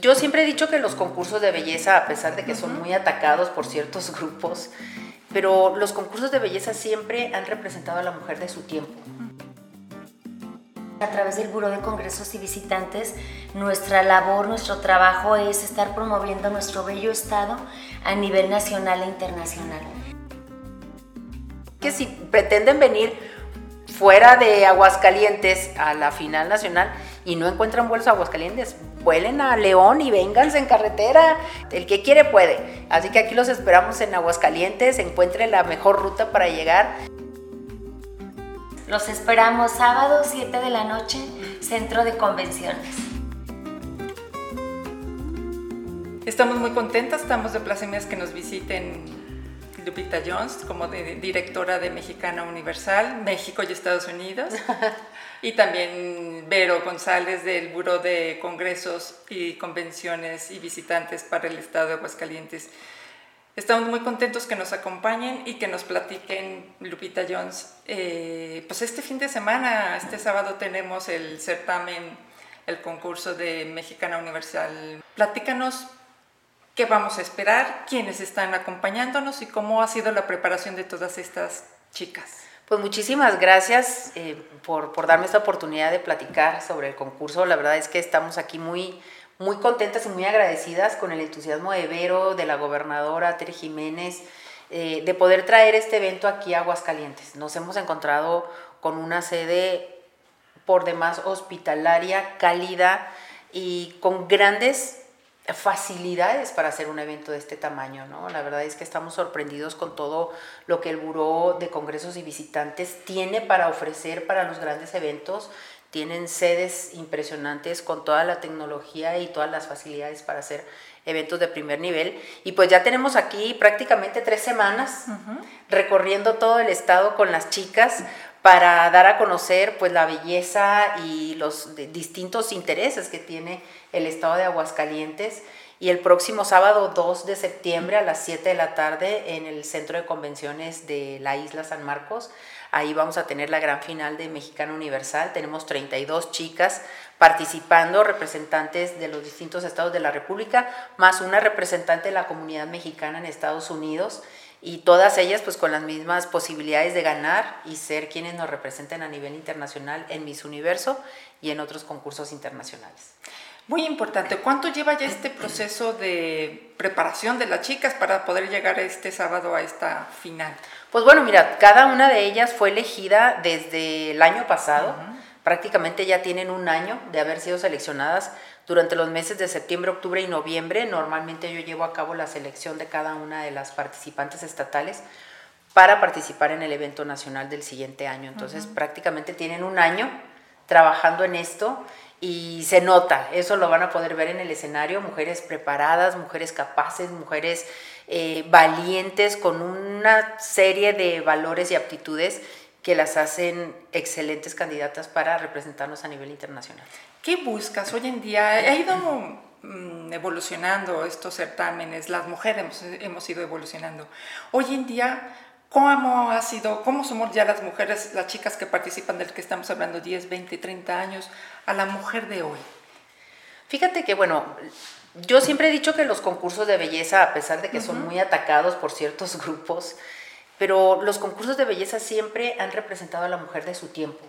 Yo siempre he dicho que los concursos de belleza, a pesar de que son muy atacados por ciertos grupos, pero los concursos de belleza siempre han representado a la mujer de su tiempo. A través del Buró de Congresos y Visitantes, nuestra labor, nuestro trabajo es estar promoviendo nuestro bello estado a nivel nacional e internacional. Que si pretenden venir fuera de Aguascalientes a la final nacional y no encuentran vuelos a Aguascalientes, vuelen a León y vénganse en carretera. El que quiere puede. Así que aquí los esperamos en Aguascalientes, encuentre la mejor ruta para llegar. Los esperamos sábado 7 de la noche, Centro de Convenciones. Estamos muy contentas, estamos de plácemes que nos visiten Lupita Jones como directora de Mexicana Universal, México y Estados Unidos. y también Vero González del Buró de Congresos y Convenciones y Visitantes para el Estado de Aguascalientes. Estamos muy contentos que nos acompañen y que nos platiquen, Lupita Jones. Eh, pues este fin de semana, este sábado, tenemos el certamen, el concurso de Mexicana Universal. Platícanos qué vamos a esperar, quiénes están acompañándonos y cómo ha sido la preparación de todas estas chicas. Pues muchísimas gracias eh, por, por darme esta oportunidad de platicar sobre el concurso. La verdad es que estamos aquí muy muy contentas y muy agradecidas con el entusiasmo de Vero, de la gobernadora Tere Jiménez, eh, de poder traer este evento aquí a Aguascalientes. Nos hemos encontrado con una sede por demás hospitalaria, cálida y con grandes facilidades para hacer un evento de este tamaño, ¿no? La verdad es que estamos sorprendidos con todo lo que el Buró de Congresos y Visitantes tiene para ofrecer para los grandes eventos tienen sedes impresionantes con toda la tecnología y todas las facilidades para hacer eventos de primer nivel. Y pues ya tenemos aquí prácticamente tres semanas recorriendo todo el estado con las chicas para dar a conocer pues la belleza y los distintos intereses que tiene el estado de Aguascalientes. Y el próximo sábado 2 de septiembre a las 7 de la tarde en el Centro de Convenciones de la Isla San Marcos Ahí vamos a tener la gran final de Mexicano Universal. Tenemos 32 chicas participando, representantes de los distintos estados de la República, más una representante de la comunidad mexicana en Estados Unidos y todas ellas pues con las mismas posibilidades de ganar y ser quienes nos representen a nivel internacional en Miss Universo y en otros concursos internacionales. Muy importante, ¿cuánto lleva ya este proceso de preparación de las chicas para poder llegar este sábado a esta final? Pues bueno, mira, cada una de ellas fue elegida desde el año pasado. Prácticamente ya tienen un año de haber sido seleccionadas durante los meses de septiembre, octubre y noviembre. Normalmente yo llevo a cabo la selección de cada una de las participantes estatales para participar en el evento nacional del siguiente año. Entonces, prácticamente tienen un año trabajando en esto y se nota, eso lo van a poder ver en el escenario, mujeres preparadas, mujeres capaces, mujeres eh, valientes, con una serie de valores y aptitudes que las hacen excelentes candidatas para representarnos a nivel internacional. ¿Qué buscas hoy en día? Ha ido mm, evolucionando estos certámenes, las mujeres hemos, hemos ido evolucionando. Hoy en día, ¿Cómo ha sido, cómo somos ya las mujeres, las chicas que participan del que estamos hablando, 10, 20, 30 años, a la mujer de hoy? Fíjate que, bueno, yo siempre he dicho que los concursos de belleza, a pesar de que son muy atacados por ciertos grupos, pero los concursos de belleza siempre han representado a la mujer de su tiempo.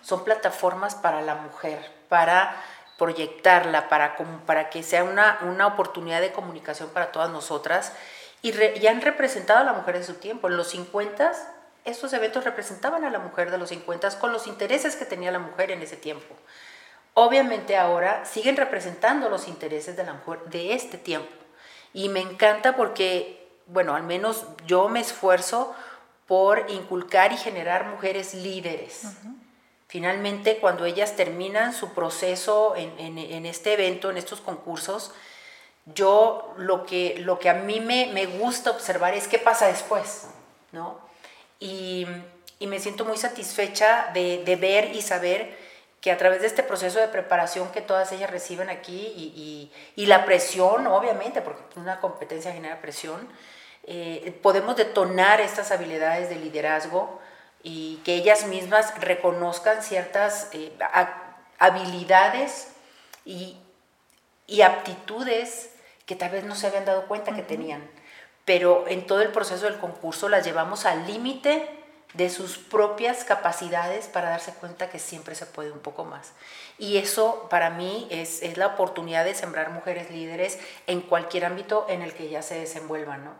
Son plataformas para la mujer, para proyectarla, para, para que sea una, una oportunidad de comunicación para todas nosotras y, han representado a la mujer de su tiempo. En los 50 estos eventos representaban a la mujer de los 50 con los intereses que tenía la mujer en ese tiempo. Obviamente ahora siguen representando los intereses de la mujer de este tiempo. Y me encanta porque, bueno, al menos yo me esfuerzo por inculcar y generar mujeres líderes. Finalmente, cuando ellas terminan su proceso en este evento, en estos concursos, yo lo que, lo que a mí me, me gusta observar es qué pasa después, ¿no? Y, y me siento muy satisfecha de, de, ver y saber que a través de este proceso de preparación que todas ellas reciben aquí y, y, y la presión, obviamente, porque una competencia genera presión, eh, podemos detonar estas habilidades de liderazgo y que ellas mismas reconozcan ciertas eh, habilidades y, y aptitudes que tal vez no se habían dado cuenta que tenían. Pero en todo el proceso del concurso las llevamos al límite de sus propias capacidades para darse cuenta que siempre se puede un poco más. Y eso para mí es, es la oportunidad de sembrar mujeres líderes en cualquier ámbito en el que ellas se desenvuelvan, ¿no?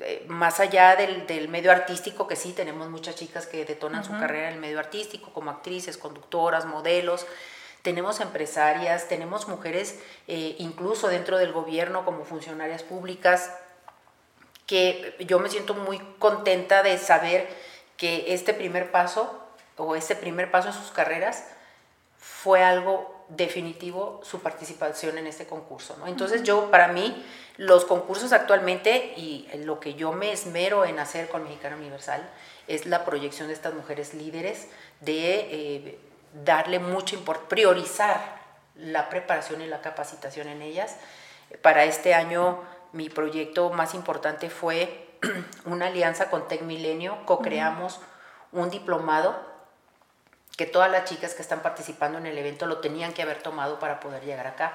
Eh, más allá del, del, medio artístico, que sí, tenemos muchas chicas que detonan su carrera en el medio artístico, como actrices, conductoras, modelos, tenemos empresarias, tenemos mujeres eh, incluso dentro del gobierno como funcionarias públicas, que yo me siento muy contenta de saber que este primer paso o este primer paso en sus carreras fue algo definitivo su participación en este concurso. ¿no? Entonces yo, para mí, los concursos actualmente y lo que yo me esmero en hacer con Mexicana Universal es la proyección de estas mujeres líderes, de eh, darle mucho importancia, priorizar la preparación y la capacitación en ellas. Para este año mi proyecto más importante fue una alianza con Tech Milenio, co-creamos un diplomado que todas las chicas que están participando en el evento lo tenían que haber tomado para poder llegar acá.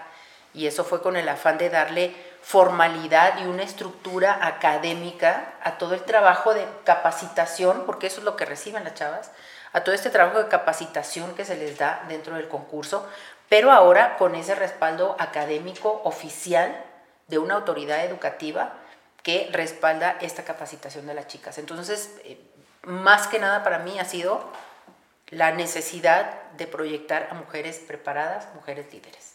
Y eso fue con el afán de darle formalidad y una estructura académica a todo el trabajo de capacitación, porque eso es lo que reciben las chavas, a todo este trabajo de capacitación que se les da dentro del concurso, pero ahora con ese respaldo académico oficial de una autoridad educativa que respalda esta capacitación de las chicas. Entonces, eh, más que nada para mí ha sido la necesidad de proyectar a mujeres preparadas, mujeres líderes.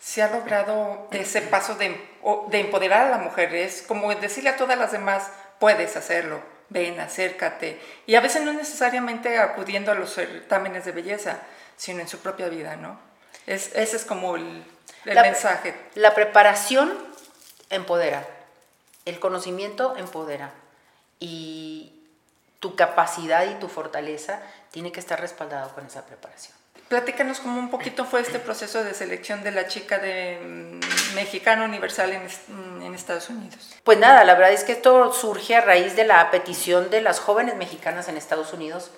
Se ha logrado ese paso de, de empoderar a la mujer, es como decirle a todas las demás, puedes hacerlo, ven, acércate. Y a veces no necesariamente acudiendo a los certámenes de belleza, sino en su propia vida, ¿no? Es, ese es como el, mensaje. La preparación empodera, el conocimiento empodera y tu capacidad y tu fortaleza tiene que estar respaldado con esa preparación. Platícanos cómo un poquito fue este proceso de selección de la chica de mm, mexicana universal en, en, Estados Unidos. Pues nada, la verdad es que esto surge a raíz de la petición de las jóvenes mexicanas en Estados Unidos,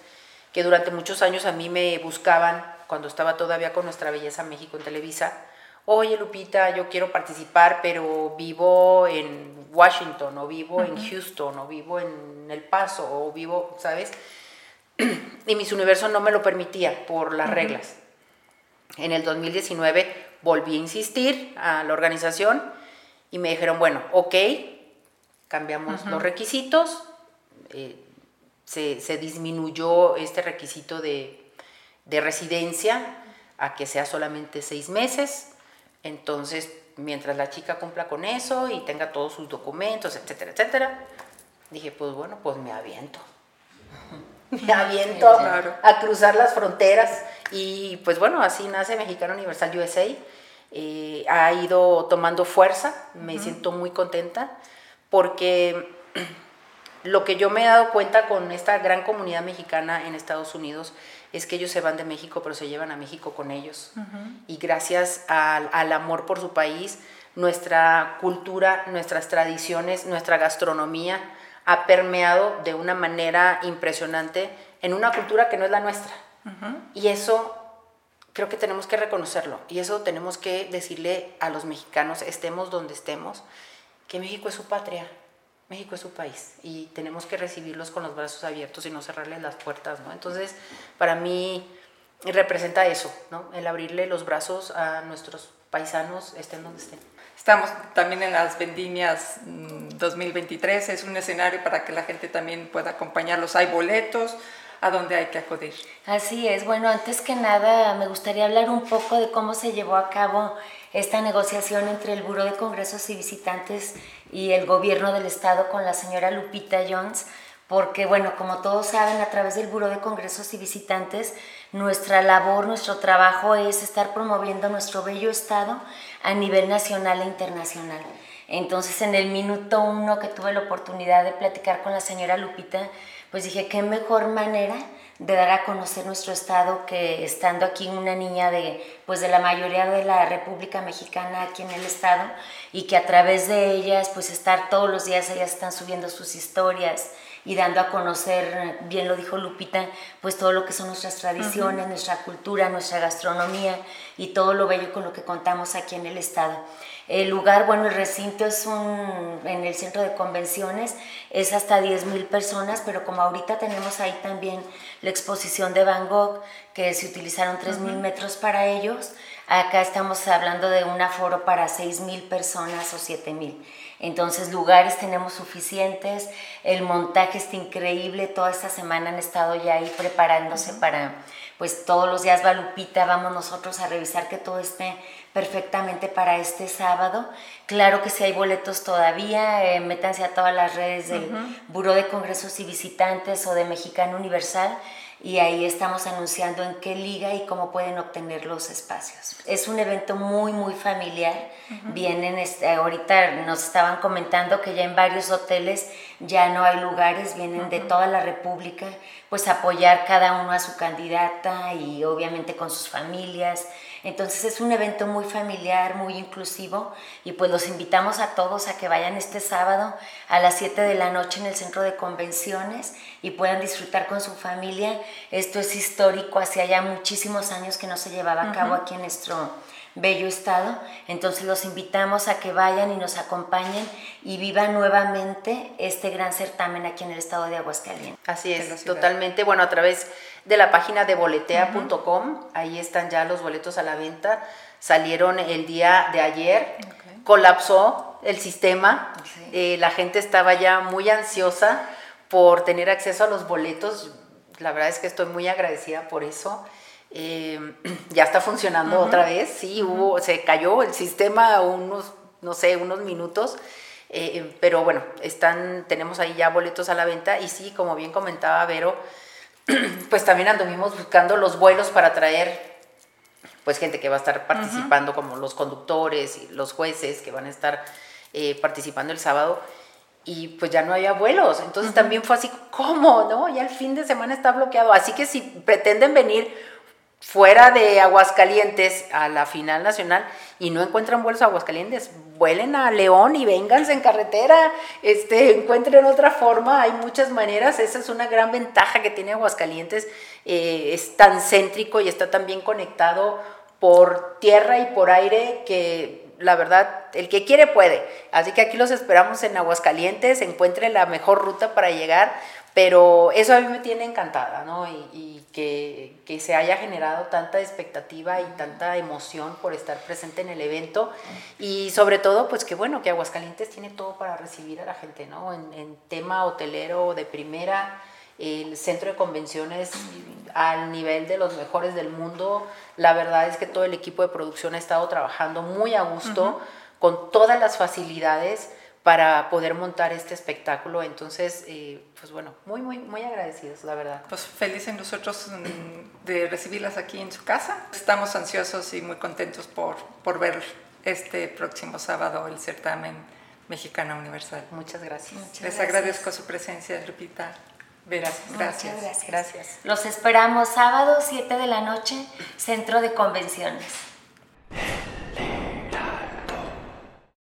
que durante muchos años a mí me buscaban, cuando estaba todavía con Nuestra Belleza México en Televisa, oye Lupita, yo quiero participar, pero vivo en Washington, o vivo en Houston, o vivo en El Paso, o vivo, ¿sabes? Y Miss Universo no me lo permitía por las reglas. En el 2019 volví a insistir a la organización y me dijeron, bueno, ok, cambiamos los requisitos, eh, se, disminuyó este requisito de, de residencia a que sea solamente seis meses, entonces mientras la chica cumpla con eso y tenga todos sus documentos, etcétera, etcétera, dije, pues bueno, pues me aviento me aviento a cruzar las fronteras y pues bueno, así nace Mexicano Universal USA. Eh, ha ido tomando fuerza, me siento muy contenta porque lo que yo me he dado cuenta con esta gran comunidad mexicana en Estados Unidos es que ellos se van de México, pero se llevan a México con ellos. Y gracias al, al, amor por su país, nuestra cultura, nuestras tradiciones, nuestra gastronomía ha permeado de una manera impresionante en una cultura que no es la nuestra. Y eso creo que tenemos que reconocerlo. Y eso tenemos que decirle a los mexicanos, estemos donde estemos, que México es su patria, México es su país. Y tenemos que recibirlos con los brazos abiertos y no cerrarles las puertas. ¿no? Entonces, para mí representa eso, ¿no? el abrirle los brazos a nuestros paisanos, estén donde estén. Estamos también en las vendimias 2023, mm, es un escenario para que la gente también pueda acompañarlos. Hay boletos a donde hay que acudir. Así es, bueno, antes que nada me gustaría hablar un poco de cómo se llevó a cabo esta negociación entre el Buró de Congresos y Visitantes y el gobierno del estado con la señora Lupita Jones porque bueno, como todos saben, a través del Buró de Congresos y Visitantes, nuestra labor, nuestro trabajo es estar promoviendo nuestro bello estado a nivel nacional e internacional. Entonces, en el minuto uno que tuve la oportunidad de platicar con la señora Lupita, pues dije, qué mejor manera de dar a conocer nuestro estado que estando aquí una niña de pues de la mayoría de la República Mexicana aquí en el estado y que a través de ellas pues estar todos los días ellas están subiendo sus historias y dando a conocer, bien lo dijo Lupita, pues todo lo que son nuestras tradiciones, nuestra cultura, nuestra gastronomía y todo lo bello con lo que contamos aquí en el estado. El lugar, bueno, el recinto es un, en el centro de convenciones, es hasta 10.000 personas, pero como ahorita tenemos ahí también la exposición de Van Gogh, que se utilizaron 3.000 metros para ellos, acá estamos hablando de un aforo para 6.000 personas o 7.000. Entonces lugares tenemos suficientes, el montaje está increíble, toda esta semana han estado ya ahí preparándose para, pues todos los días va Lupita, vamos nosotros a revisar que todo esté perfectamente para este sábado. Claro que si hay boletos todavía, eh, métanse a todas las redes del Buró de Congresos y Visitantes o de Mexicano Universal y ahí estamos anunciando en qué liga y cómo pueden obtener los espacios. Es un evento muy, muy familiar. Vienen, este, ahorita nos estaban comentando que ya en varios hoteles ya no hay lugares, vienen de toda la República, pues apoyar cada uno a su candidata y obviamente con sus familias. Entonces es un evento muy familiar, muy inclusivo y pues los invitamos a todos a que vayan este sábado a las 7 de la noche en el centro de convenciones y puedan disfrutar con su familia. Esto es histórico, hacía ya muchísimos años que no se llevaba a cabo aquí en nuestro bello estado. Entonces los invitamos a que vayan y nos acompañen y vivan nuevamente este gran certamen aquí en el estado de Aguascalientes. Así es, totalmente. Bueno, a través de la página de boletea.com, ahí están ya los boletos a la venta. Salieron el día de ayer, colapsó el sistema, eh, la gente estaba ya muy ansiosa por tener acceso a los boletos. La verdad es que estoy muy agradecida por eso. Eh, ya está funcionando otra vez, sí, hubo, se cayó el sistema unos, no sé, unos minutos, eh, pero bueno, están, tenemos ahí ya boletos a la venta y sí, como bien comentaba Vero, pues también anduvimos buscando los vuelos para traer pues gente que va a estar participando como los conductores y los jueces que van a estar eh, participando el sábado y pues ya no había vuelos. Entonces también fue así, ¿cómo? ¿No? Ya el fin de semana está bloqueado. Así que si pretenden venir fuera de Aguascalientes a la final nacional y no encuentran vuelos a Aguascalientes, vuelen a León y vénganse en carretera, este, encuentren otra forma, hay muchas maneras, esa es una gran ventaja que tiene Aguascalientes, eh, es tan céntrico y está tan bien conectado por tierra y por aire que la verdad, el que quiere puede. Así que aquí los esperamos en Aguascalientes, encuentre la mejor ruta para llegar, pero eso a mí me tiene encantada, ¿no? Y, que, que, se haya generado tanta expectativa y tanta emoción por estar presente en el evento. Y sobre todo, pues que bueno, que Aguascalientes tiene todo para recibir a la gente, ¿no? En, en tema hotelero de primera, el centro de convenciones al nivel de los mejores del mundo. La verdad es que todo el equipo de producción ha estado trabajando muy a gusto, con todas las facilidades para poder montar este espectáculo. Entonces, eh, pues bueno, muy, muy, muy agradecidos, la verdad. Pues felices nosotros de recibirlas aquí en su casa. Estamos ansiosos y muy contentos por, por ver este próximo sábado el certamen Mexicana Universal. Muchas gracias. Les agradezco su presencia, Lupita. Verás, gracias. gracias. Gracias. Los esperamos sábado, 7 de la noche, Centro de Convenciones.